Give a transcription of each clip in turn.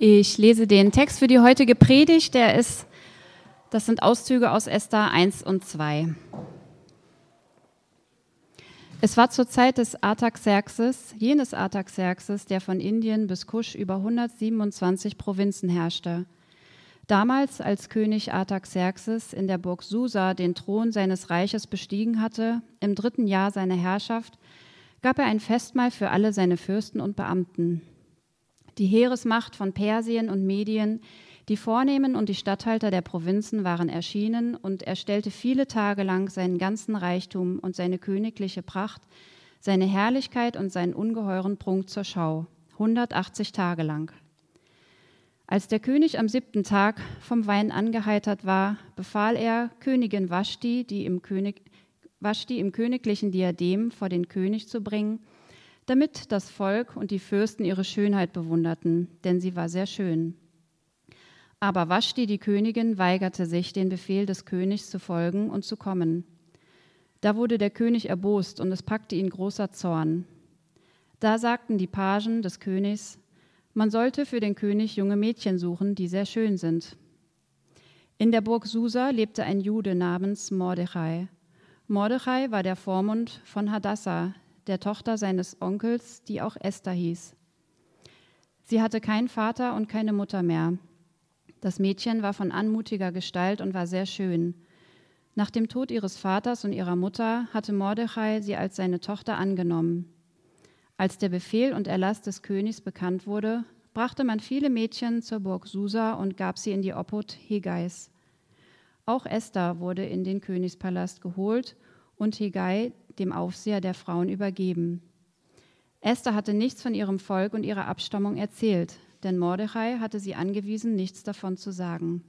Ich lese den Text für die heutige Predigt, der ist, das sind Auszüge aus Esther 1 und 2. Es war zur Zeit des Artaxerxes, jenes Artaxerxes, der von Indien bis Kusch über 127 Provinzen herrschte. Damals, als König Artaxerxes in der Burg Susa den Thron seines Reiches bestiegen hatte, im dritten Jahr seiner Herrschaft, gab er ein Festmahl für alle seine Fürsten und Beamten. Die Heeresmacht von Persien und Medien, die Vornehmen und die Statthalter der Provinzen waren erschienen, und er stellte viele Tage lang seinen ganzen Reichtum und seine königliche Pracht, seine Herrlichkeit und seinen ungeheuren Prunk zur Schau, 180 Tage lang. Als der König am siebten Tag vom Wein angeheitert war, befahl er Königin Vashti, die im, König, Vashti im königlichen Diadem vor den König zu bringen, damit das Volk und die Fürsten ihre Schönheit bewunderten, denn sie war sehr schön. Aber Vashti, die Königin, weigerte sich, den Befehl des Königs zu folgen und zu kommen. Da wurde der König erbost und es packte ihn großer Zorn. Da sagten die Pagen des Königs, man sollte für den König junge Mädchen suchen, die sehr schön sind. In der Burg Susa lebte ein Jude namens Mordechai. Mordechai war der Vormund von Hadassah, der Tochter seines Onkels, die auch Esther hieß. Sie hatte keinen Vater und keine Mutter mehr. Das Mädchen war von anmutiger Gestalt und war sehr schön. Nach dem Tod ihres Vaters und ihrer Mutter hatte Mordechai sie als seine Tochter angenommen. Als der Befehl und Erlass des Königs bekannt wurde, brachte man viele Mädchen zur Burg Susa und gab sie in die Obhut Hegais. Auch Esther wurde in den Königspalast geholt und Hegai, dem Aufseher der Frauen, übergeben. Esther hatte nichts von ihrem Volk und ihrer Abstammung erzählt, denn Mordechai hatte sie angewiesen, nichts davon zu sagen.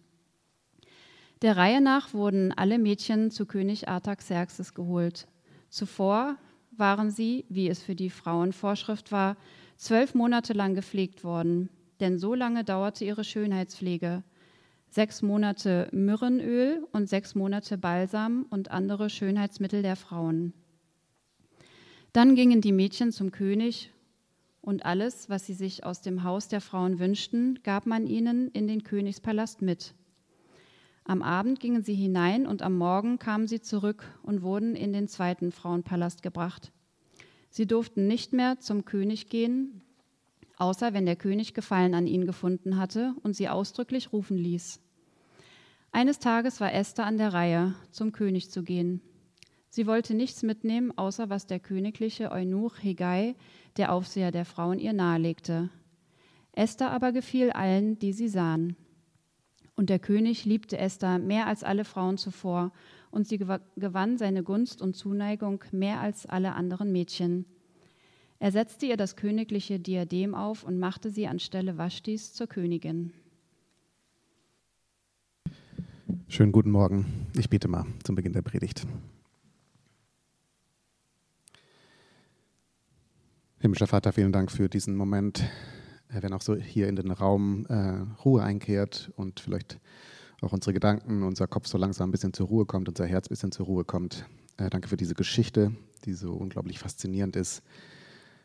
Der Reihe nach wurden alle Mädchen zu König Artaxerxes geholt. Zuvor waren sie, wie es für die Frauen Vorschrift war, zwölf Monate lang gepflegt worden, denn so lange dauerte ihre Schönheitspflege. Sechs Monate Myrrenöl und sechs Monate Balsam und andere Schönheitsmittel der Frauen. Dann gingen die Mädchen zum König und alles, was sie sich aus dem Haus der Frauen wünschten, gab man ihnen in den Königspalast mit. Am Abend gingen sie hinein und am Morgen kamen sie zurück und wurden in den zweiten Frauenpalast gebracht. Sie durften nicht mehr zum König gehen, außer wenn der König Gefallen an ihnen gefunden hatte und sie ausdrücklich rufen ließ. Eines Tages war Esther an der Reihe, zum König zu gehen. Sie wollte nichts mitnehmen, außer was der königliche Eunuch Hegai, der Aufseher der Frauen, ihr nahelegte. Esther aber gefiel allen, die sie sahen. Und der König liebte Esther mehr als alle Frauen zuvor, und sie gewann seine Gunst und Zuneigung mehr als alle anderen Mädchen. Er setzte ihr das königliche Diadem auf und machte sie anstelle Waschtis zur Königin. Schönen guten Morgen. Ich bete mal zum Beginn der Predigt. Himmlischer Vater, vielen Dank für diesen Moment, äh, wenn auch so hier in den Raum äh, Ruhe einkehrt und vielleicht auch unsere Gedanken, unser Kopf so langsam ein bisschen zur Ruhe kommt, unser Herz ein bisschen zur Ruhe kommt. Äh, danke für diese Geschichte, die so unglaublich faszinierend ist.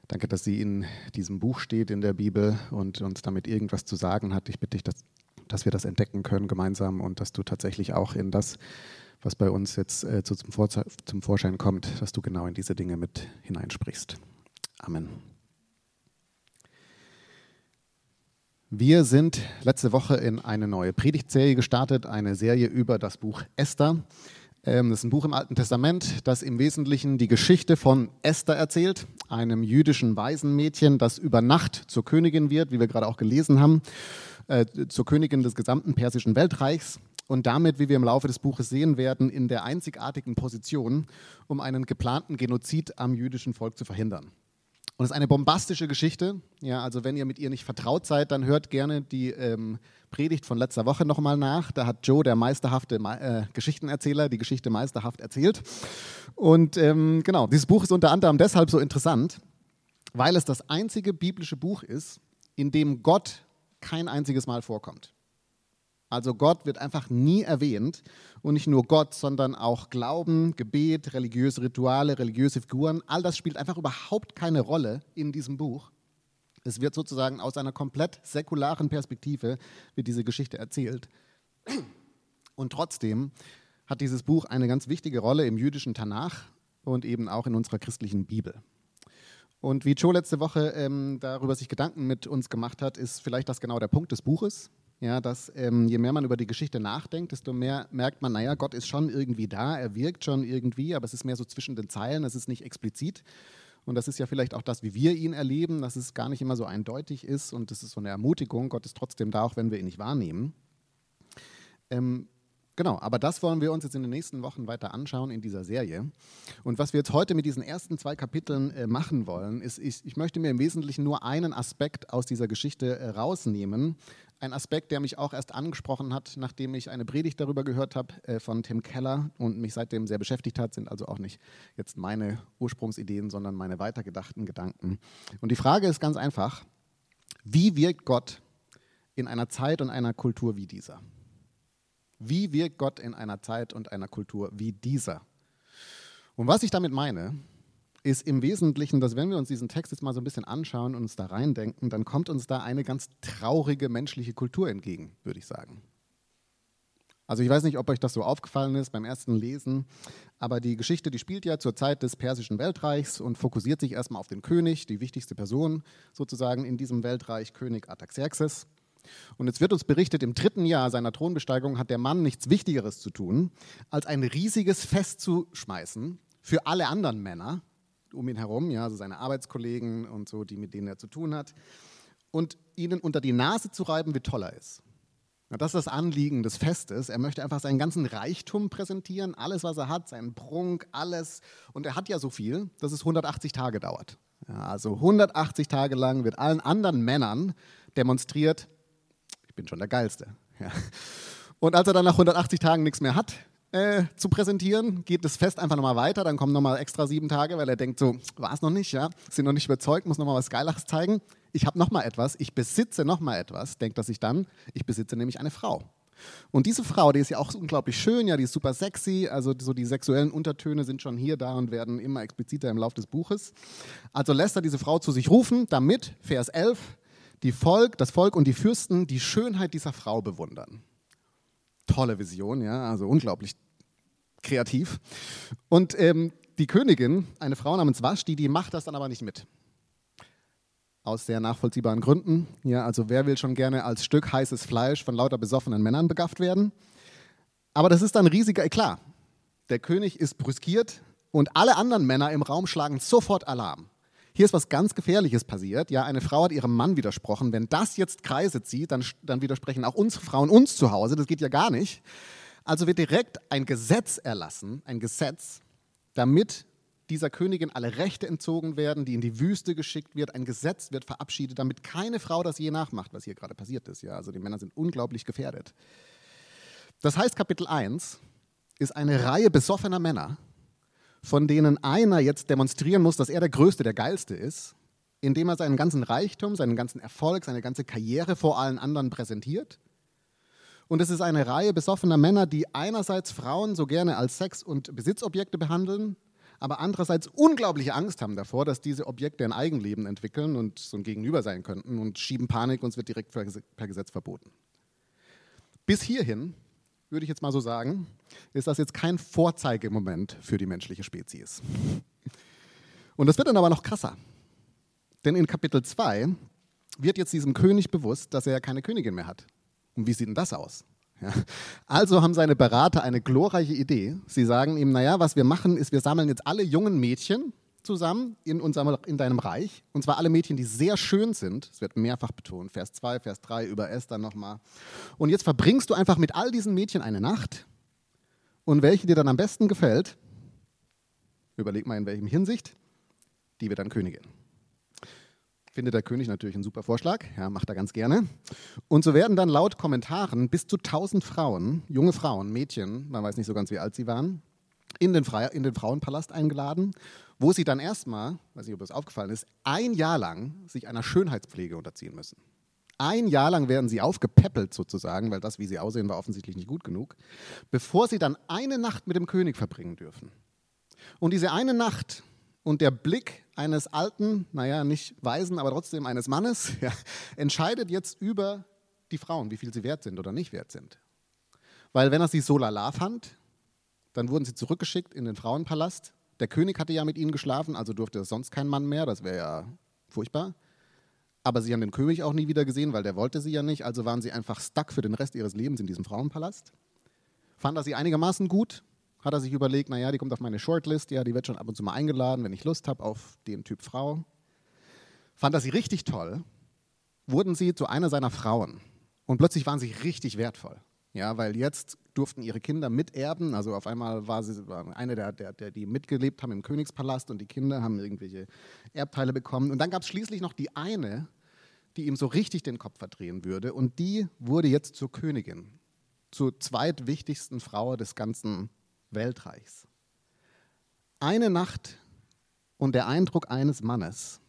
Danke, dass sie in diesem Buch steht in der Bibel und uns damit irgendwas zu sagen hat. Ich bitte dich, dass, dass wir das entdecken können gemeinsam und dass du tatsächlich auch in das, was bei uns jetzt äh, zum, zum Vorschein kommt, dass du genau in diese Dinge mit hineinsprichst. Amen. Wir sind letzte Woche in eine neue Predigtserie gestartet, eine Serie über das Buch Esther. Ähm, das ist ein Buch im Alten Testament, das im Wesentlichen die Geschichte von Esther erzählt, einem jüdischen Waisenmädchen, das über Nacht zur Königin wird, wie wir gerade auch gelesen haben, äh, zur Königin des gesamten persischen Weltreichs und damit, wie wir im Laufe des Buches sehen werden, in der einzigartigen Position, um einen geplanten Genozid am jüdischen Volk zu verhindern. Und es ist eine bombastische Geschichte. Ja, also wenn ihr mit ihr nicht vertraut seid, dann hört gerne die ähm, Predigt von letzter Woche nochmal nach. Da hat Joe, der meisterhafte äh, Geschichtenerzähler, die Geschichte meisterhaft erzählt. Und ähm, genau, dieses Buch ist unter anderem deshalb so interessant, weil es das einzige biblische Buch ist, in dem Gott kein einziges Mal vorkommt. Also Gott wird einfach nie erwähnt und nicht nur Gott, sondern auch Glauben, Gebet, religiöse Rituale, religiöse Figuren. All das spielt einfach überhaupt keine Rolle in diesem Buch. Es wird sozusagen aus einer komplett säkularen Perspektive wird diese Geschichte erzählt. Und trotzdem hat dieses Buch eine ganz wichtige Rolle im jüdischen Tanach und eben auch in unserer christlichen Bibel. Und wie Joe letzte Woche ähm, darüber sich Gedanken mit uns gemacht hat, ist vielleicht das genau der Punkt des Buches. Ja, dass ähm, je mehr man über die Geschichte nachdenkt, desto mehr merkt man, naja, Gott ist schon irgendwie da, er wirkt schon irgendwie, aber es ist mehr so zwischen den Zeilen, es ist nicht explizit. Und das ist ja vielleicht auch das, wie wir ihn erleben, dass es gar nicht immer so eindeutig ist und es ist so eine Ermutigung, Gott ist trotzdem da, auch wenn wir ihn nicht wahrnehmen. Ähm, Genau, aber das wollen wir uns jetzt in den nächsten Wochen weiter anschauen in dieser Serie. Und was wir jetzt heute mit diesen ersten zwei Kapiteln äh, machen wollen, ist, ich, ich, möchte mir im Wesentlichen nur einen Aspekt aus dieser Geschichte äh, rausnehmen. Ein Aspekt, der mich auch erst angesprochen hat, nachdem ich eine Predigt darüber gehört habe äh, von Tim Keller und mich seitdem sehr beschäftigt hat, sind also auch nicht jetzt meine Ursprungsideen, sondern meine weitergedachten Gedanken. Und die Frage ist ganz einfach, wie wirkt Gott in einer Zeit und einer Kultur wie dieser? Wie wirkt Gott in einer Zeit und einer Kultur wie dieser? Und was ich damit meine, ist im Wesentlichen, dass wenn wir uns diesen Text jetzt mal so ein bisschen anschauen und uns da reindenken, dann kommt uns da eine ganz traurige menschliche Kultur entgegen, würde ich sagen. Also ich weiß nicht, ob euch das so aufgefallen ist beim ersten Lesen, aber die Geschichte, die spielt ja zur Zeit des persischen Weltreichs und fokussiert sich erstmal auf den König, die wichtigste Person sozusagen in diesem Weltreich, König Artaxerxes. Und jetzt wird uns berichtet, im dritten Jahr seiner Thronbesteigung hat der Mann nichts Wichtigeres zu tun, als ein riesiges Fest zu schmeißen für alle anderen Männer um ihn herum, ja, also seine Arbeitskollegen und so, die mit denen er zu tun hat, und ihnen unter die Nase zu reiben, wie toll er ist. Ja, das ist das Anliegen des Festes. Er möchte einfach seinen ganzen Reichtum präsentieren, alles, was er hat, seinen Prunk, alles. Und er hat ja so viel, dass es 180 Tage dauert. Ja, also 180 Tage lang wird allen anderen Männern demonstriert, ich bin schon der Geilste. Ja. Und als er dann nach 180 Tagen nichts mehr hat äh, zu präsentieren, geht das Fest einfach nochmal weiter. Dann kommen nochmal extra sieben Tage, weil er denkt so, war es noch nicht, ja, sind noch nicht überzeugt, muss nochmal was Geileres zeigen. Ich habe nochmal etwas, ich besitze nochmal etwas, denkt er sich dann, ich besitze nämlich eine Frau. Und diese Frau, die ist ja auch unglaublich schön, ja, die ist super sexy, also so die sexuellen Untertöne sind schon hier, da und werden immer expliziter im Laufe des Buches. Also lässt er diese Frau zu sich rufen, damit, Vers 11, die Volk, das Volk und die Fürsten die Schönheit dieser Frau bewundern. Tolle Vision, ja, also unglaublich kreativ. Und ähm, die Königin, eine Frau namens Vashti, die macht das dann aber nicht mit. Aus sehr nachvollziehbaren Gründen. Ja, also wer will schon gerne als Stück heißes Fleisch von lauter besoffenen Männern begafft werden? Aber das ist dann riesiger Eklat. Der König ist brüskiert und alle anderen Männer im Raum schlagen sofort Alarm. Hier ist was ganz Gefährliches passiert. Ja, eine Frau hat ihrem Mann widersprochen. Wenn das jetzt Kreise zieht, dann, dann widersprechen auch unsere Frauen uns zu Hause. Das geht ja gar nicht. Also wird direkt ein Gesetz erlassen, ein Gesetz, damit dieser Königin alle Rechte entzogen werden, die in die Wüste geschickt wird. Ein Gesetz wird verabschiedet, damit keine Frau das je nachmacht, was hier gerade passiert ist. Ja, also die Männer sind unglaublich gefährdet. Das heißt, Kapitel 1 ist eine Reihe besoffener Männer, von denen einer jetzt demonstrieren muss, dass er der Größte, der Geilste ist, indem er seinen ganzen Reichtum, seinen ganzen Erfolg, seine ganze Karriere vor allen anderen präsentiert. Und es ist eine Reihe besoffener Männer, die einerseits Frauen so gerne als Sex- und Besitzobjekte behandeln, aber andererseits unglaubliche Angst haben davor, dass diese Objekte ein Eigenleben entwickeln und so ein Gegenüber sein könnten und schieben Panik und es wird direkt per Gesetz verboten. Bis hierhin würde ich jetzt mal so sagen, ist das jetzt kein Vorzeigemoment für die menschliche Spezies. Und das wird dann aber noch krasser. Denn in Kapitel 2 wird jetzt diesem König bewusst, dass er ja keine Königin mehr hat. Und wie sieht denn das aus? Ja. Also haben seine Berater eine glorreiche Idee. Sie sagen ihm, naja, was wir machen, ist, wir sammeln jetzt alle jungen Mädchen zusammen in, unserem, in deinem Reich. Und zwar alle Mädchen, die sehr schön sind. Es wird mehrfach betont. Vers 2, Vers 3, über Esther nochmal. Und jetzt verbringst du einfach mit all diesen Mädchen eine Nacht. Und welche dir dann am besten gefällt, überleg mal in welchem Hinsicht, die wird dann Königin. Findet der König natürlich einen super Vorschlag, ja, macht er ganz gerne. Und so werden dann laut Kommentaren bis zu 1000 Frauen, junge Frauen, Mädchen, man weiß nicht so ganz, wie alt sie waren, in den, Fre in den Frauenpalast eingeladen, wo sie dann erstmal, weiß nicht, ob das aufgefallen ist, ein Jahr lang sich einer Schönheitspflege unterziehen müssen. Ein Jahr lang werden sie aufgepäppelt sozusagen, weil das, wie sie aussehen, war offensichtlich nicht gut genug, bevor sie dann eine Nacht mit dem König verbringen dürfen. Und diese eine Nacht und der Blick eines alten, naja, nicht Weisen, aber trotzdem eines Mannes, ja, entscheidet jetzt über die Frauen, wie viel sie wert sind oder nicht wert sind. Weil wenn er sie so lala fand, dann wurden sie zurückgeschickt in den Frauenpalast. Der König hatte ja mit ihnen geschlafen, also durfte sonst kein Mann mehr, das wäre ja furchtbar. Aber sie haben den König auch nie wieder gesehen, weil der wollte sie ja nicht, also waren sie einfach stuck für den Rest ihres Lebens in diesem Frauenpalast. Fand er sie einigermaßen gut, hat er sich überlegt, naja, die kommt auf meine Shortlist, ja, die wird schon ab und zu mal eingeladen, wenn ich Lust habe auf den Typ Frau. Fand er sie richtig toll, wurden sie zu einer seiner Frauen. Und plötzlich waren sie richtig wertvoll. Ja, weil jetzt durften ihre Kinder miterben. Also auf einmal war sie eine der, der, der, die mitgelebt haben im Königspalast und die Kinder haben irgendwelche Erbteile bekommen. Und dann gab es schließlich noch die eine, die ihm so richtig den Kopf verdrehen würde. Und die wurde jetzt zur Königin, zur zweitwichtigsten Frau des ganzen Weltreichs. Eine Nacht und der Eindruck eines Mannes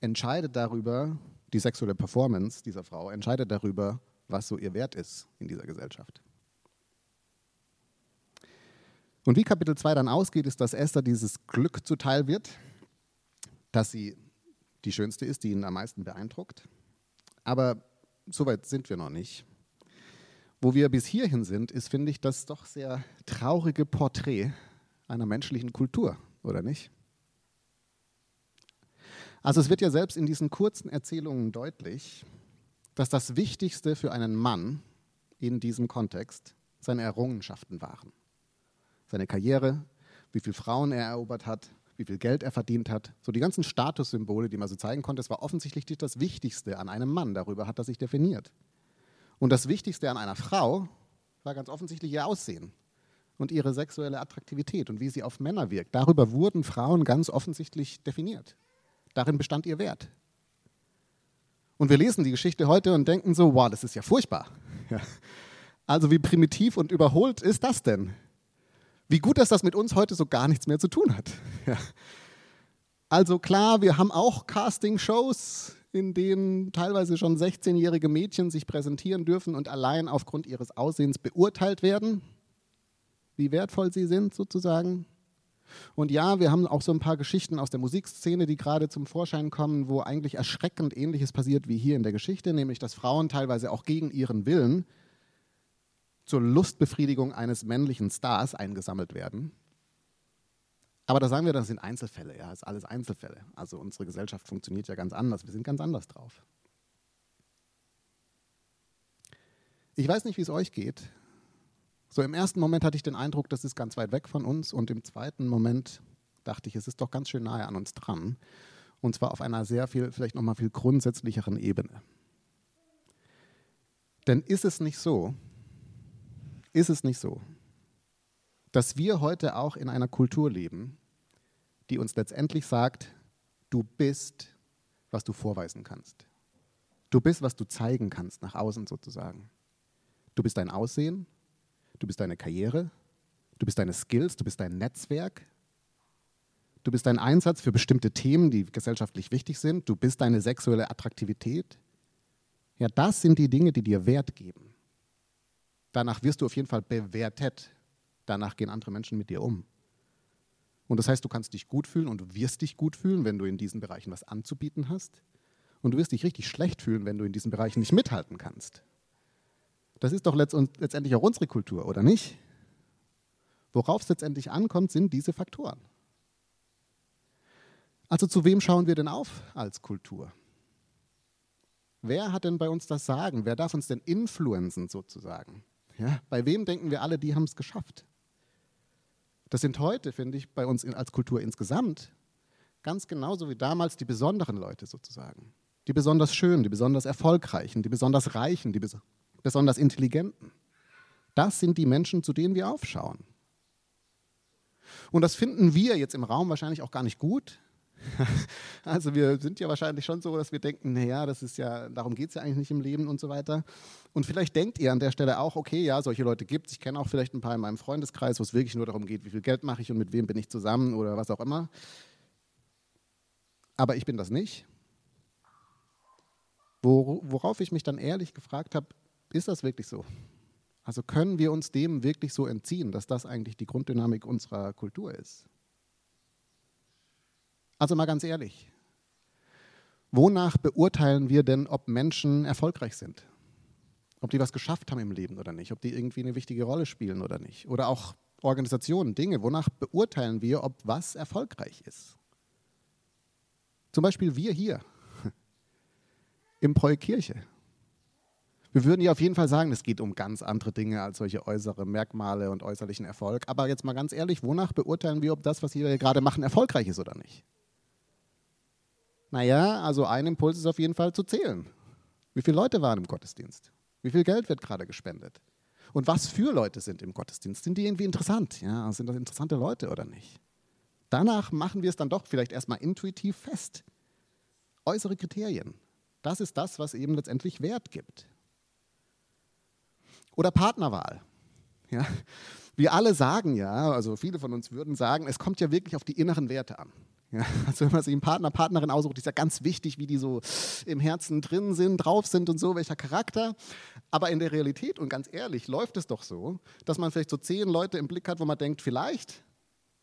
entscheidet darüber, die sexuelle Performance dieser Frau entscheidet darüber, was so ihr Wert ist in dieser Gesellschaft. Und wie Kapitel 2 dann ausgeht, ist, dass Esther dieses Glück zuteil wird, dass sie die schönste ist, die ihn am meisten beeindruckt. Aber so weit sind wir noch nicht. Wo wir bis hierhin sind, ist, finde ich, das doch sehr traurige Porträt einer menschlichen Kultur, oder nicht? Also es wird ja selbst in diesen kurzen Erzählungen deutlich, dass das Wichtigste für einen Mann in diesem Kontext seine Errungenschaften waren. Seine Karriere, wie viele Frauen er erobert hat, wie viel Geld er verdient hat. So die ganzen Statussymbole, die man so zeigen konnte, das war offensichtlich das Wichtigste an einem Mann. Darüber hat er sich definiert. Und das Wichtigste an einer Frau war ganz offensichtlich ihr Aussehen und ihre sexuelle Attraktivität und wie sie auf Männer wirkt. Darüber wurden Frauen ganz offensichtlich definiert. Darin bestand ihr Wert. Und wir lesen die Geschichte heute und denken so, wow, das ist ja furchtbar. Ja. Also wie primitiv und überholt ist das denn? Wie gut, dass das mit uns heute so gar nichts mehr zu tun hat. Ja. Also klar, wir haben auch Casting-Shows, in denen teilweise schon 16-jährige Mädchen sich präsentieren dürfen und allein aufgrund ihres Aussehens beurteilt werden, wie wertvoll sie sind sozusagen. Und ja, wir haben auch so ein paar Geschichten aus der Musikszene, die gerade zum Vorschein kommen, wo eigentlich erschreckend Ähnliches passiert wie hier in der Geschichte, nämlich dass Frauen teilweise auch gegen ihren Willen zur Lustbefriedigung eines männlichen Stars eingesammelt werden. Aber da sagen wir, das sind Einzelfälle, ja, das ist alles Einzelfälle. Also unsere Gesellschaft funktioniert ja ganz anders, wir sind ganz anders drauf. Ich weiß nicht, wie es euch geht. So im ersten Moment hatte ich den Eindruck, das ist ganz weit weg von uns und im zweiten Moment dachte ich, es ist doch ganz schön nahe an uns dran. Und zwar auf einer sehr viel, vielleicht nochmal viel grundsätzlicheren Ebene. Denn ist es nicht so, ist es nicht so, dass wir heute auch in einer Kultur leben, die uns letztendlich sagt, du bist, was du vorweisen kannst. Du bist, was du zeigen kannst nach außen sozusagen. Du bist dein Aussehen, Du bist deine Karriere, du bist deine Skills, du bist dein Netzwerk, du bist dein Einsatz für bestimmte Themen, die gesellschaftlich wichtig sind, du bist deine sexuelle Attraktivität. Ja, das sind die Dinge, die dir Wert geben. Danach wirst du auf jeden Fall bewertet. Danach gehen andere Menschen mit dir um. Und das heißt, du kannst dich gut fühlen und du wirst dich gut fühlen, wenn du in diesen Bereichen was anzubieten hast. Und du wirst dich richtig schlecht fühlen, wenn du in diesen Bereichen nicht mithalten kannst. Das ist doch letztendlich auch unsere Kultur, oder nicht? Worauf es letztendlich ankommt, sind diese Faktoren. Also zu wem schauen wir denn auf als Kultur? Wer hat denn bei uns das Sagen? Wer darf uns denn influenzen sozusagen? Ja, bei wem denken wir alle, die haben es geschafft? Das sind heute, finde ich, bei uns als Kultur insgesamt ganz genauso wie damals die besonderen Leute sozusagen. Die besonders schönen, die besonders erfolgreichen, die besonders reichen, die besonders Intelligenten. Das sind die Menschen, zu denen wir aufschauen. Und das finden wir jetzt im Raum wahrscheinlich auch gar nicht gut. Also wir sind ja wahrscheinlich schon so, dass wir denken, naja, das ist ja, darum geht es ja eigentlich nicht im Leben und so weiter. Und vielleicht denkt ihr an der Stelle auch, okay, ja, solche Leute gibt es. Ich kenne auch vielleicht ein paar in meinem Freundeskreis, wo es wirklich nur darum geht, wie viel Geld mache ich und mit wem bin ich zusammen oder was auch immer. Aber ich bin das nicht. Worauf ich mich dann ehrlich gefragt habe, ist das wirklich so? Also können wir uns dem wirklich so entziehen, dass das eigentlich die Grunddynamik unserer Kultur ist? Also mal ganz ehrlich, wonach beurteilen wir denn, ob Menschen erfolgreich sind? Ob die was geschafft haben im Leben oder nicht? Ob die irgendwie eine wichtige Rolle spielen oder nicht? Oder auch Organisationen, Dinge, wonach beurteilen wir, ob was erfolgreich ist? Zum Beispiel wir hier im Kirche. Wir würden ja auf jeden Fall sagen, es geht um ganz andere Dinge als solche äußere Merkmale und äußerlichen Erfolg. Aber jetzt mal ganz ehrlich, wonach beurteilen wir, ob das, was wir gerade machen, erfolgreich ist oder nicht? Naja, also ein Impuls ist auf jeden Fall zu zählen. Wie viele Leute waren im Gottesdienst? Wie viel Geld wird gerade gespendet? Und was für Leute sind im Gottesdienst? Sind die irgendwie interessant? Ja, sind das interessante Leute oder nicht? Danach machen wir es dann doch vielleicht erstmal intuitiv fest. Äußere Kriterien. Das ist das, was eben letztendlich Wert gibt. Oder Partnerwahl. Ja? Wir alle sagen ja, also viele von uns würden sagen, es kommt ja wirklich auf die inneren Werte an. Ja, also wenn man sich einen Partner, Partnerin aussucht, ist ja ganz wichtig, wie die so im Herzen drin sind, drauf sind und so, welcher Charakter. Aber in der Realität und ganz ehrlich läuft es doch so, dass man vielleicht so zehn Leute im Blick hat, wo man denkt, vielleicht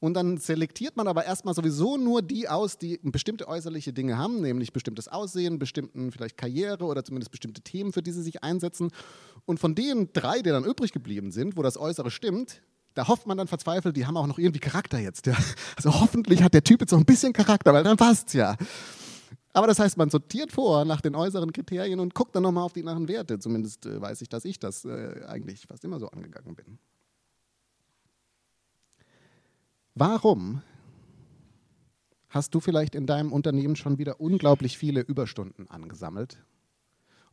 und dann selektiert man aber erstmal sowieso nur die aus, die bestimmte äußerliche Dinge haben, nämlich bestimmtes Aussehen, bestimmten vielleicht Karriere oder zumindest bestimmte Themen, für die sie sich einsetzen. Und von den drei, die dann übrig geblieben sind, wo das Äußere stimmt, da hofft man dann verzweifelt, die haben auch noch irgendwie Charakter jetzt. Ja. Also hoffentlich hat der Typ jetzt so ein bisschen Charakter, weil dann passt's ja. Aber das heißt, man sortiert vor nach den äußeren Kriterien und guckt dann nochmal auf die inneren Werte. Zumindest äh, weiß ich, dass ich das äh, eigentlich fast immer so angegangen bin. Warum hast du vielleicht in deinem Unternehmen schon wieder unglaublich viele Überstunden angesammelt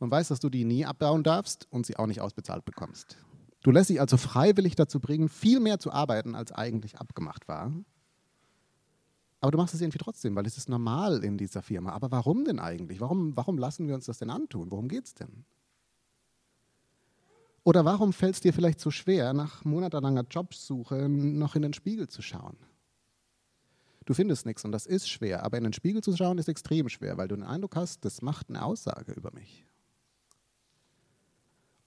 und weißt, dass du die nie abbauen darfst und sie auch nicht ausbezahlt bekommst? Du lässt dich also freiwillig dazu bringen, viel mehr zu arbeiten, als eigentlich abgemacht war. Aber du machst es irgendwie trotzdem, weil es ist normal in dieser Firma. Aber warum denn eigentlich? Warum, warum lassen wir uns das denn antun? Worum geht es denn? Oder warum fällt es dir vielleicht so schwer, nach monatelanger Jobsuche noch in den Spiegel zu schauen? Du findest nichts und das ist schwer, aber in den Spiegel zu schauen ist extrem schwer, weil du den Eindruck hast, das macht eine Aussage über mich.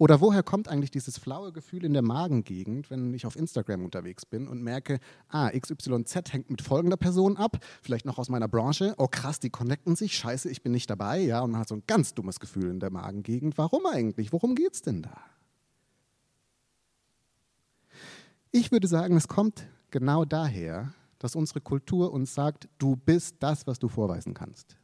Oder woher kommt eigentlich dieses flaue Gefühl in der Magengegend, wenn ich auf Instagram unterwegs bin und merke, ah, XYZ hängt mit folgender Person ab, vielleicht noch aus meiner Branche, oh krass, die connecten sich, scheiße, ich bin nicht dabei, ja, und man hat so ein ganz dummes Gefühl in der Magengegend. Warum eigentlich? Worum geht es denn da? Ich würde sagen, es kommt genau daher, dass unsere Kultur uns sagt, du bist das, was du vorweisen kannst.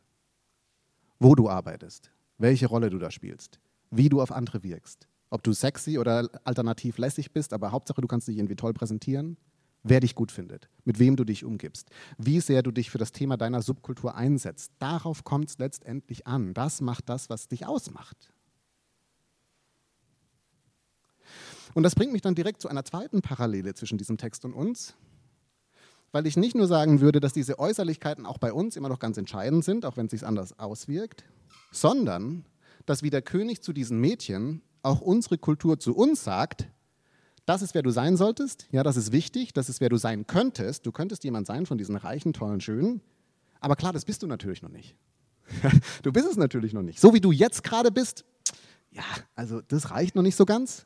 Wo du arbeitest, welche Rolle du da spielst, wie du auf andere wirkst. Ob du sexy oder alternativ lässig bist, aber Hauptsache du kannst dich irgendwie toll präsentieren. Wer dich gut findet, mit wem du dich umgibst, wie sehr du dich für das Thema deiner Subkultur einsetzt. Darauf kommt es letztendlich an. Das macht das, was dich ausmacht. Und das bringt mich dann direkt zu einer zweiten Parallele zwischen diesem Text und uns, weil ich nicht nur sagen würde, dass diese Äußerlichkeiten auch bei uns immer noch ganz entscheidend sind, auch wenn es sich anders auswirkt, sondern dass wie der König zu diesen Mädchen auch unsere Kultur zu uns sagt, das ist, wer du sein solltest, ja, das ist wichtig, das ist, wer du sein könntest. Du könntest jemand sein von diesen reichen, tollen, schönen, aber klar, das bist du natürlich noch nicht. du bist es natürlich noch nicht. So wie du jetzt gerade bist, ja, also das reicht noch nicht so ganz.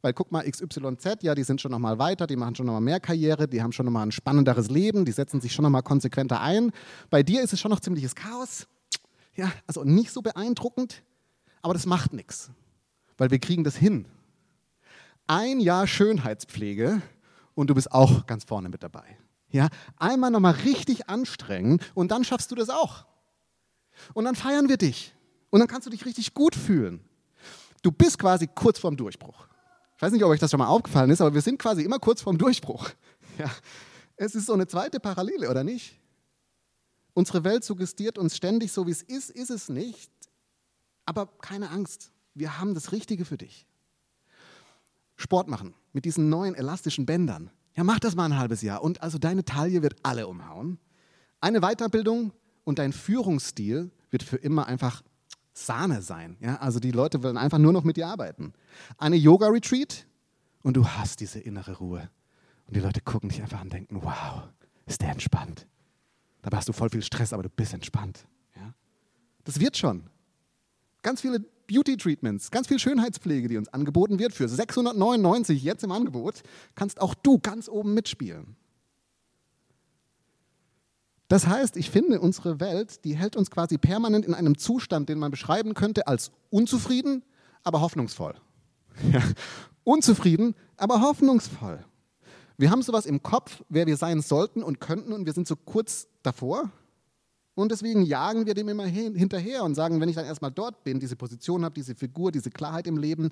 Weil guck mal, XYZ, ja, die sind schon noch mal weiter, die machen schon noch mal mehr Karriere, die haben schon noch mal ein spannenderes Leben, die setzen sich schon noch mal konsequenter ein. Bei dir ist es schon noch ziemliches Chaos. Ja, also nicht so beeindruckend, aber das macht nichts, weil wir kriegen das hin. Ein Jahr Schönheitspflege und du bist auch ganz vorne mit dabei. Ja, einmal noch mal richtig anstrengen und dann schaffst du das auch. Und dann feiern wir dich und dann kannst du dich richtig gut fühlen. Du bist quasi kurz vorm Durchbruch. Ich weiß nicht, ob euch das schon mal aufgefallen ist, aber wir sind quasi immer kurz vorm Durchbruch. Ja. Es ist so eine zweite Parallele, oder nicht? Unsere Welt suggestiert uns ständig, so wie es ist, ist es nicht. Aber keine Angst, wir haben das Richtige für dich. Sport machen mit diesen neuen elastischen Bändern. Ja, mach das mal ein halbes Jahr und also deine Taille wird alle umhauen. Eine Weiterbildung und dein Führungsstil wird für immer einfach Sahne sein. Ja? Also die Leute wollen einfach nur noch mit dir arbeiten. Eine Yoga-Retreat und du hast diese innere Ruhe. Und die Leute gucken dich einfach an und denken, wow, ist der entspannt. Dabei hast du voll viel Stress, aber du bist entspannt. Ja? Das wird schon. Ganz viele Beauty-Treatments, ganz viel Schönheitspflege, die uns angeboten wird, für 699 jetzt im Angebot, kannst auch du ganz oben mitspielen. Das heißt, ich finde, unsere Welt, die hält uns quasi permanent in einem Zustand, den man beschreiben könnte als unzufrieden, aber hoffnungsvoll. Ja. Unzufrieden, aber hoffnungsvoll. Wir haben sowas im Kopf, wer wir sein sollten und könnten, und wir sind so kurz davor. Und deswegen jagen wir dem immer hinterher und sagen, wenn ich dann erstmal dort bin, diese Position habe, diese Figur, diese Klarheit im Leben,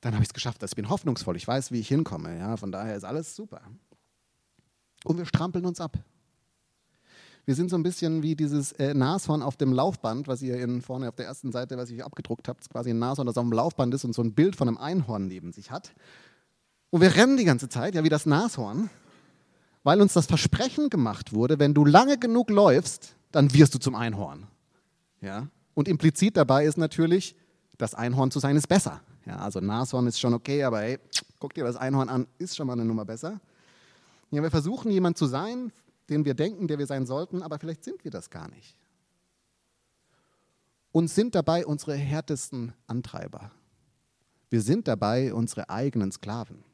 dann habe ich es geschafft. Also ich bin hoffnungsvoll, ich weiß, wie ich hinkomme. Ja, von daher ist alles super. Und wir strampeln uns ab. Wir sind so ein bisschen wie dieses äh, Nashorn auf dem Laufband, was ihr in, vorne auf der ersten Seite, was ich abgedruckt habt, quasi ein Nashorn, das auf dem Laufband ist und so ein Bild von einem Einhorn neben sich hat. Und wir rennen die ganze Zeit, ja wie das Nashorn, weil uns das Versprechen gemacht wurde, wenn du lange genug läufst, dann wirst du zum Einhorn. Ja? Und implizit dabei ist natürlich, das Einhorn zu sein ist besser. Ja, also Nashorn ist schon okay, aber hey, guck dir das Einhorn an, ist schon mal eine Nummer besser. Ja, wir versuchen jemand zu sein, den wir denken, der wir sein sollten, aber vielleicht sind wir das gar nicht. Und sind dabei unsere härtesten Antreiber. Wir sind dabei unsere eigenen Sklaven.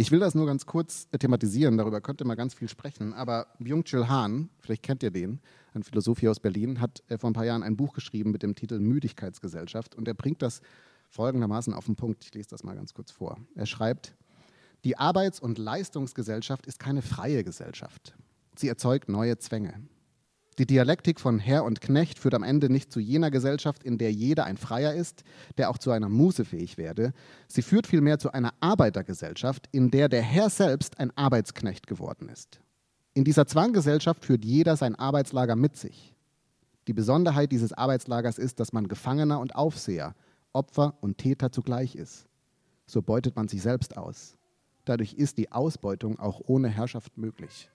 Ich will das nur ganz kurz thematisieren, darüber könnte man ganz viel sprechen, aber Byung-Chul Han, vielleicht kennt ihr den, ein Philosoph hier aus Berlin, hat äh, vor ein paar Jahren ein Buch geschrieben mit dem Titel Müdigkeitsgesellschaft und er bringt das folgendermaßen auf den Punkt. Ich lese das mal ganz kurz vor. Er schreibt, die Arbeits- und Leistungsgesellschaft ist keine freie Gesellschaft. Sie erzeugt neue Zwänge. Die Dialektik von Herr und Knecht führt am Ende nicht zu jener Gesellschaft, in der jeder ein Freier ist, der auch zu einer Muße fähig werde. Sie führt vielmehr zu einer Arbeitergesellschaft, in der der Herr selbst ein Arbeitsknecht geworden ist. In dieser Zwanggesellschaft führt jeder sein Arbeitslager mit sich. Die Besonderheit dieses Arbeitslagers ist, dass man Gefangener und Aufseher, Opfer und Täter zugleich ist. So beutet man sich selbst aus. Dadurch ist die Ausbeutung auch ohne Herrschaft möglich.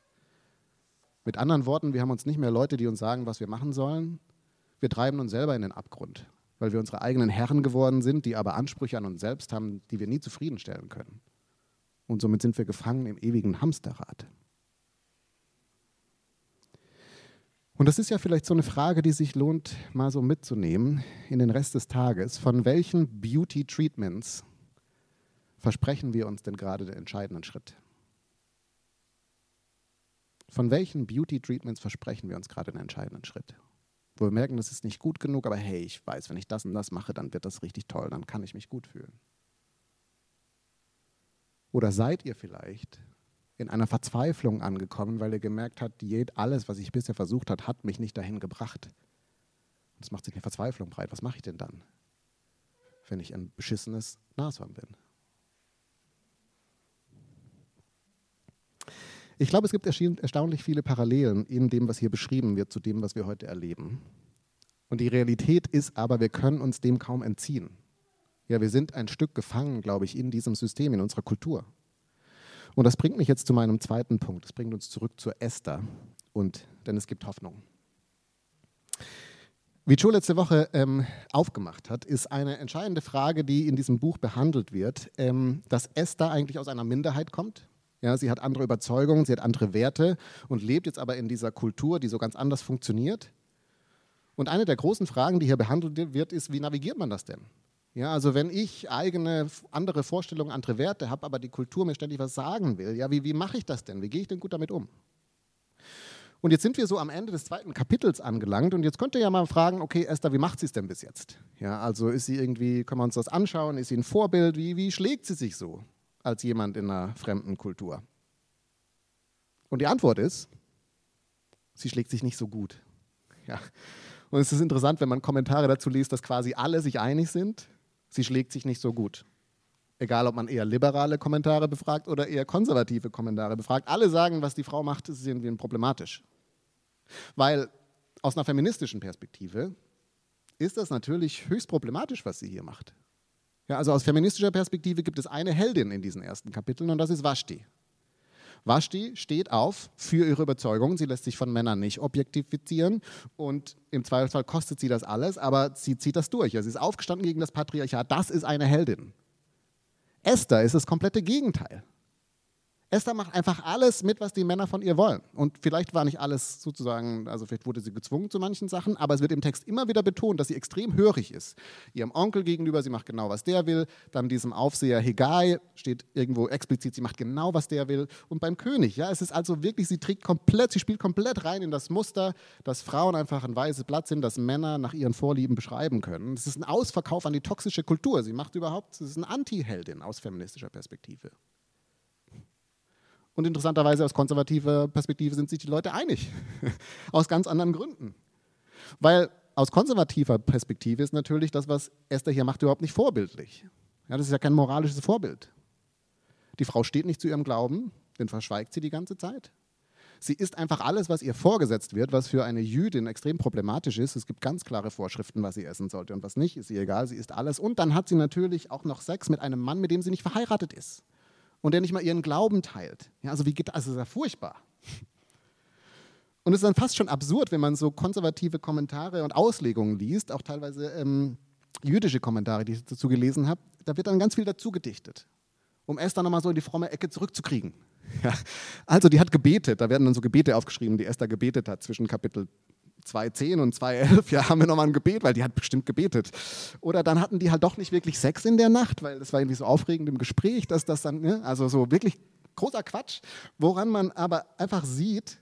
Mit anderen Worten, wir haben uns nicht mehr Leute, die uns sagen, was wir machen sollen. Wir treiben uns selber in den Abgrund, weil wir unsere eigenen Herren geworden sind, die aber Ansprüche an uns selbst haben, die wir nie zufriedenstellen können. Und somit sind wir gefangen im ewigen Hamsterrad. Und das ist ja vielleicht so eine Frage, die sich lohnt, mal so mitzunehmen in den Rest des Tages. Von welchen Beauty Treatments versprechen wir uns denn gerade den entscheidenden Schritt? Von welchen Beauty Treatments versprechen wir uns gerade den entscheidenden Schritt? Wo wir merken, das ist nicht gut genug, aber hey, ich weiß, wenn ich das und das mache, dann wird das richtig toll, dann kann ich mich gut fühlen. Oder seid ihr vielleicht in einer Verzweiflung angekommen, weil ihr gemerkt habt, alles, was ich bisher versucht habe, hat mich nicht dahin gebracht. Und es macht sich eine Verzweiflung breit. Was mache ich denn dann, wenn ich ein beschissenes Nashorn bin? Ich glaube, es gibt erstaunlich viele Parallelen in dem, was hier beschrieben wird, zu dem, was wir heute erleben. Und die Realität ist aber, wir können uns dem kaum entziehen. Ja, wir sind ein Stück gefangen, glaube ich, in diesem System, in unserer Kultur. Und das bringt mich jetzt zu meinem zweiten Punkt. Das bringt uns zurück zur Esther. Und denn es gibt Hoffnung. Wie Joe letzte Woche ähm, aufgemacht hat, ist eine entscheidende Frage, die in diesem Buch behandelt wird, ähm, dass Esther eigentlich aus einer Minderheit kommt, ja, sie hat andere Überzeugungen, sie hat andere Werte und lebt jetzt aber in dieser Kultur, die so ganz anders funktioniert. Und eine der großen Fragen, die hier behandelt wird, ist, wie navigiert man das denn? Ja, also wenn ich eigene, andere Vorstellungen, andere Werte habe, aber die Kultur mir ständig was sagen will, ja, wie, wie mache ich das denn? Wie gehe ich denn gut damit um? Und jetzt sind wir so am Ende des zweiten Kapitels angelangt und jetzt könnt ihr ja mal fragen, okay, Esther, wie macht sie es denn bis jetzt? Ja, also ist sie irgendwie, können wir uns das anschauen, ist sie ein Vorbild, wie, wie schlägt sie sich so? Als jemand in einer fremden Kultur? Und die Antwort ist, sie schlägt sich nicht so gut. Ja. Und es ist interessant, wenn man Kommentare dazu liest, dass quasi alle sich einig sind, sie schlägt sich nicht so gut. Egal, ob man eher liberale Kommentare befragt oder eher konservative Kommentare befragt. Alle sagen, was die Frau macht, ist irgendwie problematisch. Weil aus einer feministischen Perspektive ist das natürlich höchst problematisch, was sie hier macht. Ja, also aus feministischer Perspektive gibt es eine Heldin in diesen ersten Kapiteln und das ist Vashti. Vashti steht auf für ihre Überzeugung. Sie lässt sich von Männern nicht objektifizieren und im Zweifelsfall kostet sie das alles, aber sie zieht das durch. sie ist aufgestanden gegen das Patriarchat. Das ist eine Heldin. Esther ist das komplette Gegenteil. Esther macht einfach alles mit, was die Männer von ihr wollen. Und vielleicht war nicht alles sozusagen, also vielleicht wurde sie gezwungen zu manchen Sachen, aber es wird im Text immer wieder betont, dass sie extrem hörig ist. Ihrem Onkel gegenüber, sie macht genau, was der will. Dann diesem Aufseher Hegai steht irgendwo explizit, sie macht genau, was der will. Und beim König, ja, es ist also wirklich, sie trägt komplett, sie spielt komplett rein in das Muster, dass Frauen einfach ein weißes Blatt sind, das Männer nach ihren Vorlieben beschreiben können. Es ist ein Ausverkauf an die toxische Kultur. Sie macht überhaupt, es ist eine Anti-Heldin aus feministischer Perspektive. Und interessanterweise aus konservativer Perspektive sind sich die Leute einig. aus ganz anderen Gründen. Weil aus konservativer Perspektive ist natürlich das, was Esther hier macht, überhaupt nicht vorbildlich. Ja, das ist ja kein moralisches Vorbild. Die Frau steht nicht zu ihrem Glauben, den verschweigt sie die ganze Zeit. Sie ist einfach alles, was ihr vorgesetzt wird, was für eine Jüdin extrem problematisch ist. Es gibt ganz klare Vorschriften, was sie essen sollte und was nicht. Ist ihr egal, sie isst alles. Und dann hat sie natürlich auch noch Sex mit einem Mann, mit dem sie nicht verheiratet ist und der nicht mal ihren Glauben teilt. Ja, also wie geht das? Also ist ja furchtbar. Und es ist dann fast schon absurd, wenn man so konservative Kommentare und Auslegungen liest, auch teilweise ähm, jüdische Kommentare, die ich dazu gelesen habe. Da wird dann ganz viel dazu gedichtet, um Esther nochmal so in die fromme Ecke zurückzukriegen. Ja. Also die hat gebetet, da werden dann so Gebete aufgeschrieben, die Esther gebetet hat zwischen Kapitel 2.10 und 2.11, ja, haben wir nochmal ein Gebet, weil die hat bestimmt gebetet. Oder dann hatten die halt doch nicht wirklich Sex in der Nacht, weil das war irgendwie so aufregend im Gespräch, dass das dann, ne, also so wirklich großer Quatsch, woran man aber einfach sieht,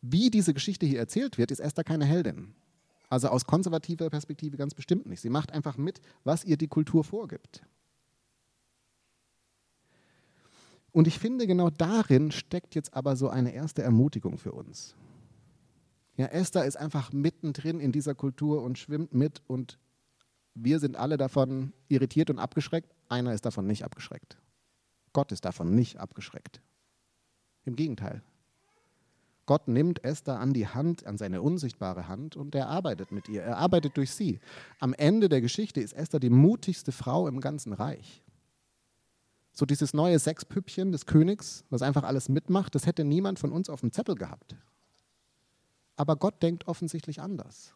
wie diese Geschichte hier erzählt wird, ist Esther keine Heldin. Also aus konservativer Perspektive ganz bestimmt nicht. Sie macht einfach mit, was ihr die Kultur vorgibt. Und ich finde, genau darin steckt jetzt aber so eine erste Ermutigung für uns. Ja, Esther ist einfach mittendrin in dieser Kultur und schwimmt mit und wir sind alle davon irritiert und abgeschreckt. Einer ist davon nicht abgeschreckt. Gott ist davon nicht abgeschreckt. Im Gegenteil. Gott nimmt Esther an die Hand, an seine unsichtbare Hand und er arbeitet mit ihr. Er arbeitet durch sie. Am Ende der Geschichte ist Esther die mutigste Frau im ganzen Reich. So dieses neue Sechspüppchen des Königs, was einfach alles mitmacht, das hätte niemand von uns auf dem Zettel gehabt. Aber Gott denkt offensichtlich anders.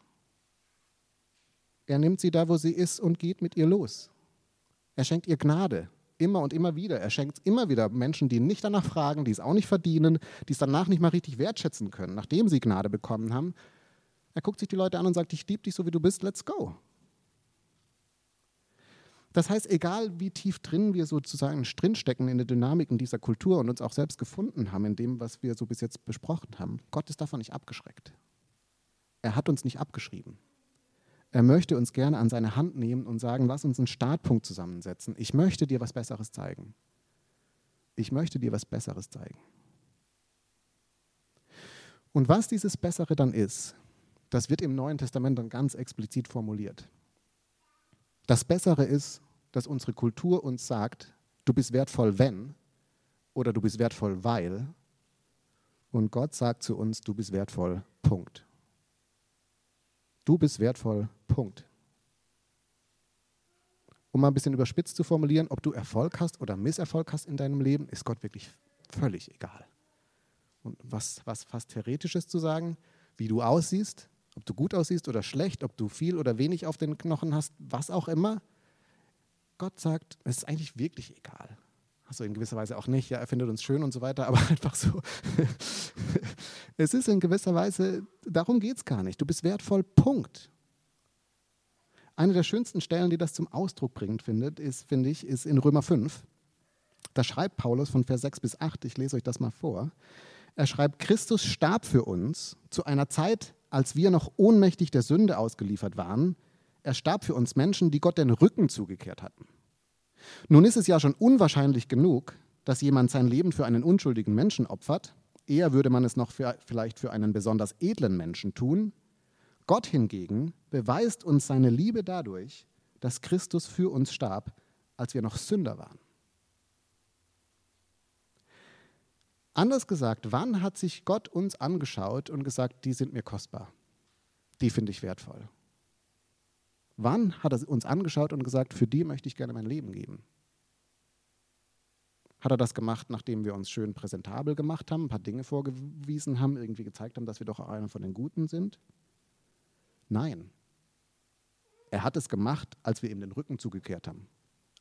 Er nimmt sie da, wo sie ist und geht mit ihr los. Er schenkt ihr Gnade, immer und immer wieder. Er schenkt immer wieder Menschen, die nicht danach fragen, die es auch nicht verdienen, die es danach nicht mal richtig wertschätzen können, nachdem sie Gnade bekommen haben. Er guckt sich die Leute an und sagt, ich liebe dich so, wie du bist, let's go. Das heißt, egal wie tief drin wir sozusagen drinstecken in der Dynamiken dieser Kultur und uns auch selbst gefunden haben in dem, was wir so bis jetzt besprochen haben, Gott ist davon nicht abgeschreckt. Er hat uns nicht abgeschrieben. Er möchte uns gerne an seine Hand nehmen und sagen, lass uns einen Startpunkt zusammensetzen. Ich möchte dir was Besseres zeigen. Ich möchte dir was Besseres zeigen. Und was dieses Bessere dann ist, das wird im Neuen Testament dann ganz explizit formuliert. Das Bessere ist, dass unsere Kultur uns sagt, du bist wertvoll, wenn oder du bist wertvoll, weil. Und Gott sagt zu uns, du bist wertvoll, Punkt. Du bist wertvoll, Punkt. Um mal ein bisschen überspitzt zu formulieren, ob du Erfolg hast oder Misserfolg hast in deinem Leben, ist Gott wirklich völlig egal. Und was, was fast Theoretisches zu sagen, wie du aussiehst, ob du gut aussiehst oder schlecht, ob du viel oder wenig auf den Knochen hast, was auch immer. Gott sagt, es ist eigentlich wirklich egal. Also in gewisser Weise auch nicht, ja, er findet uns schön und so weiter, aber einfach so. es ist in gewisser Weise, darum geht es gar nicht. Du bist wertvoll, Punkt. Eine der schönsten Stellen, die das zum Ausdruck bringt, findet, ist, finde ich, ist in Römer 5. Da schreibt Paulus von Vers 6 bis 8, ich lese euch das mal vor. Er schreibt, Christus starb für uns zu einer Zeit, als wir noch ohnmächtig der Sünde ausgeliefert waren, er starb für uns Menschen, die Gott den Rücken zugekehrt hatten. Nun ist es ja schon unwahrscheinlich genug, dass jemand sein Leben für einen unschuldigen Menschen opfert. Eher würde man es noch für, vielleicht für einen besonders edlen Menschen tun. Gott hingegen beweist uns seine Liebe dadurch, dass Christus für uns starb, als wir noch Sünder waren. Anders gesagt, wann hat sich Gott uns angeschaut und gesagt, die sind mir kostbar, die finde ich wertvoll? Wann hat er uns angeschaut und gesagt, für die möchte ich gerne mein Leben geben? Hat er das gemacht, nachdem wir uns schön präsentabel gemacht haben, ein paar Dinge vorgewiesen haben, irgendwie gezeigt haben, dass wir doch einer von den Guten sind? Nein. Er hat es gemacht, als wir ihm den Rücken zugekehrt haben.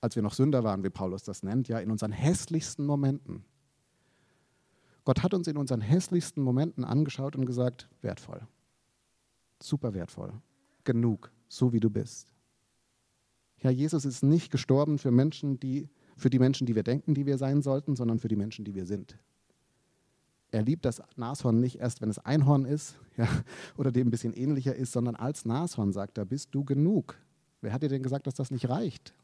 als wir noch Sünder waren, wie Paulus das nennt, ja, in unseren hässlichsten Momenten. Gott hat uns in unseren hässlichsten Momenten angeschaut und gesagt, wertvoll, super wertvoll, genug, so wie du bist. Ja, Jesus ist nicht gestorben für Menschen, die, für die Menschen, die wir denken, die wir sein sollten, sondern für die Menschen, die wir sind. Er liebt das Nashorn nicht erst, wenn es Einhorn ist ja, oder dem ein bisschen ähnlicher ist, sondern als Nashorn sagt er, bist du genug. Wer hat dir denn gesagt, dass das nicht reicht?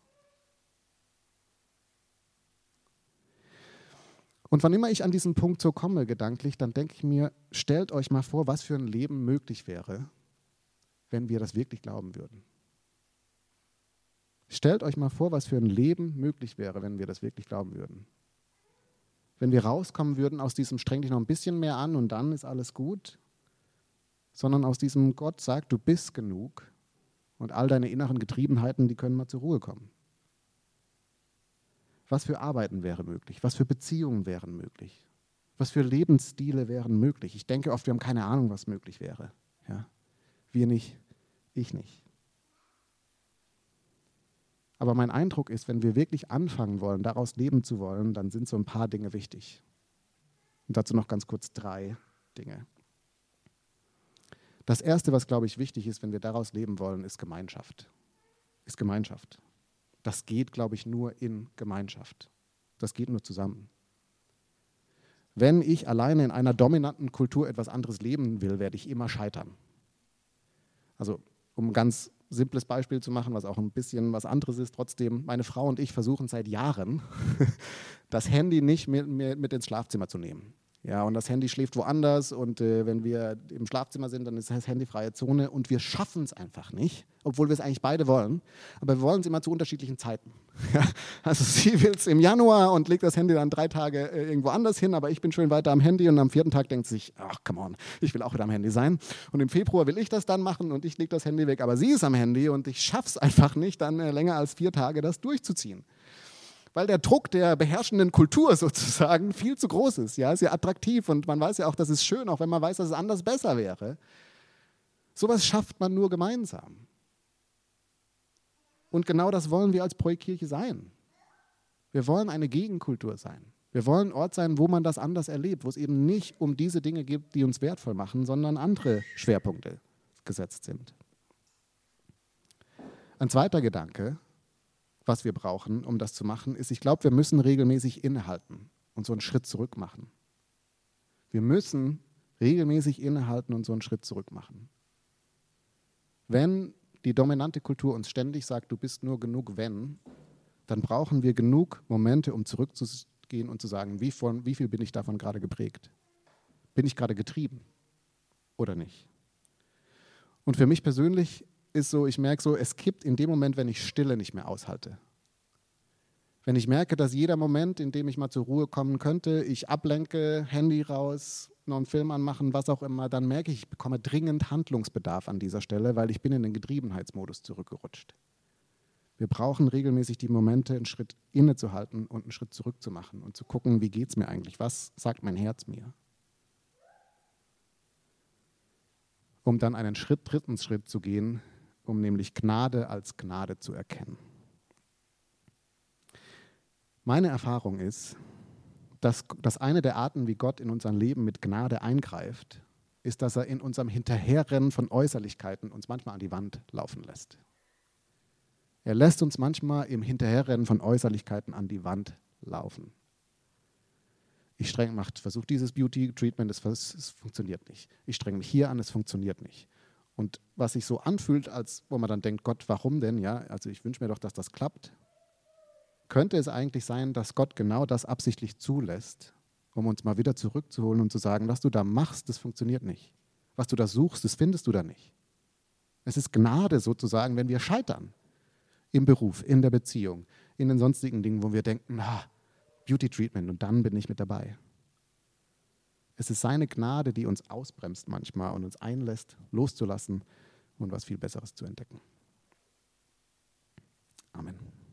Und wann immer ich an diesen Punkt so komme, gedanklich, dann denke ich mir, stellt euch mal vor, was für ein Leben möglich wäre, wenn wir das wirklich glauben würden. Stellt euch mal vor, was für ein Leben möglich wäre, wenn wir das wirklich glauben würden. Wenn wir rauskommen würden aus diesem streng dich noch ein bisschen mehr an und dann ist alles gut, sondern aus diesem Gott sagt, du bist genug und all deine inneren Getriebenheiten, die können mal zur Ruhe kommen. Was für Arbeiten wäre möglich? Was für Beziehungen wären möglich? Was für Lebensstile wären möglich? Ich denke oft, wir haben keine Ahnung, was möglich wäre. Ja? Wir nicht, ich nicht. Aber mein Eindruck ist, wenn wir wirklich anfangen wollen, daraus leben zu wollen, dann sind so ein paar Dinge wichtig. Und dazu noch ganz kurz drei Dinge. Das Erste, was, glaube ich, wichtig ist, wenn wir daraus leben wollen, ist Gemeinschaft. Ist Gemeinschaft. Das geht, glaube ich, nur in Gemeinschaft. Das geht nur zusammen. Wenn ich alleine in einer dominanten Kultur etwas anderes leben will, werde ich immer scheitern. Also um ganz simples Beispiel zu machen, was auch ein bisschen was anderes ist. Trotzdem, meine Frau und ich versuchen seit Jahren, das Handy nicht mit, mit ins Schlafzimmer zu nehmen. Ja, und das Handy schläft woanders und äh, wenn wir im Schlafzimmer sind, dann ist das handyfreie Zone und wir schaffen es einfach nicht, obwohl wir es eigentlich beide wollen. Aber wir wollen es immer zu unterschiedlichen Zeiten. also sie will es im Januar und legt das Handy dann drei Tage äh, irgendwo anders hin, aber ich bin schön weiter am Handy und am vierten Tag denkt sie sich, ach, come on, ich will auch wieder am Handy sein. Und im Februar will ich das dann machen und ich lege das Handy weg, aber sie ist am Handy und ich schaffe es einfach nicht, dann äh, länger als vier Tage das durchzuziehen weil der Druck der beherrschenden Kultur sozusagen viel zu groß ist. Ja, ist ja attraktiv und man weiß ja auch, das ist schön, auch wenn man weiß, dass es anders besser wäre. Sowas schafft man nur gemeinsam. Und genau das wollen wir als Projektkirche sein. Wir wollen eine Gegenkultur sein. Wir wollen ein Ort sein, wo man das anders erlebt, wo es eben nicht um diese Dinge geht, die uns wertvoll machen, sondern andere Schwerpunkte gesetzt sind. Ein zweiter Gedanke, was wir brauchen, um das zu machen, ist, ich glaube, wir müssen regelmäßig innehalten und so einen Schritt zurück machen. Wir müssen regelmäßig innehalten und so einen Schritt zurück machen. Wenn die dominante Kultur uns ständig sagt, du bist nur genug, wenn, dann brauchen wir genug Momente, um zurückzugehen und zu sagen, wie, von, wie viel bin ich davon gerade geprägt? Bin ich gerade getrieben oder nicht? Und für mich persönlich ist so, ich merke so, es kippt in dem Moment, wenn ich Stille nicht mehr aushalte. Wenn ich merke, dass jeder Moment, in dem ich mal zur Ruhe kommen könnte, ich ablenke, Handy raus, noch einen Film anmachen, was auch immer, dann merke ich, ich bekomme dringend Handlungsbedarf an dieser Stelle, weil ich bin in den Getriebenheitsmodus zurückgerutscht. Wir brauchen regelmäßig die Momente, einen Schritt innezuhalten und einen Schritt zurückzumachen und zu gucken, wie geht es mir eigentlich, was sagt mein Herz mir. Um dann einen Schritt, dritten Schritt zu gehen, um nämlich Gnade als Gnade zu erkennen. Meine Erfahrung ist, dass, dass eine der Arten, wie Gott in unser Leben mit Gnade eingreift, ist, dass er in unserem Hinterherrennen von Äußerlichkeiten uns manchmal an die Wand laufen lässt. Er lässt uns manchmal im Hinterherrennen von Äußerlichkeiten an die Wand laufen. Ich streng macht, versuche dieses Beauty-Treatment, es, funktioniert nicht. Ich streng mich hier an, es funktioniert nicht. Und was sich so anfühlt, als wo man dann denkt, Gott, warum denn? Ja, also ich wünsche mir doch, dass das klappt. Könnte es eigentlich sein, dass Gott genau das absichtlich zulässt, um uns mal wieder zurückzuholen und zu sagen, was du da machst, das funktioniert nicht. Was du da suchst, das findest du da nicht. Es ist Gnade sozusagen, wenn wir scheitern im Beruf, in der Beziehung, in den sonstigen Dingen, wo wir denken, ah, Beauty Treatment und dann bin ich mit dabei. Es ist seine Gnade, die uns ausbremst manchmal und uns einlässt, loszulassen und was viel Besseres zu entdecken. Amen.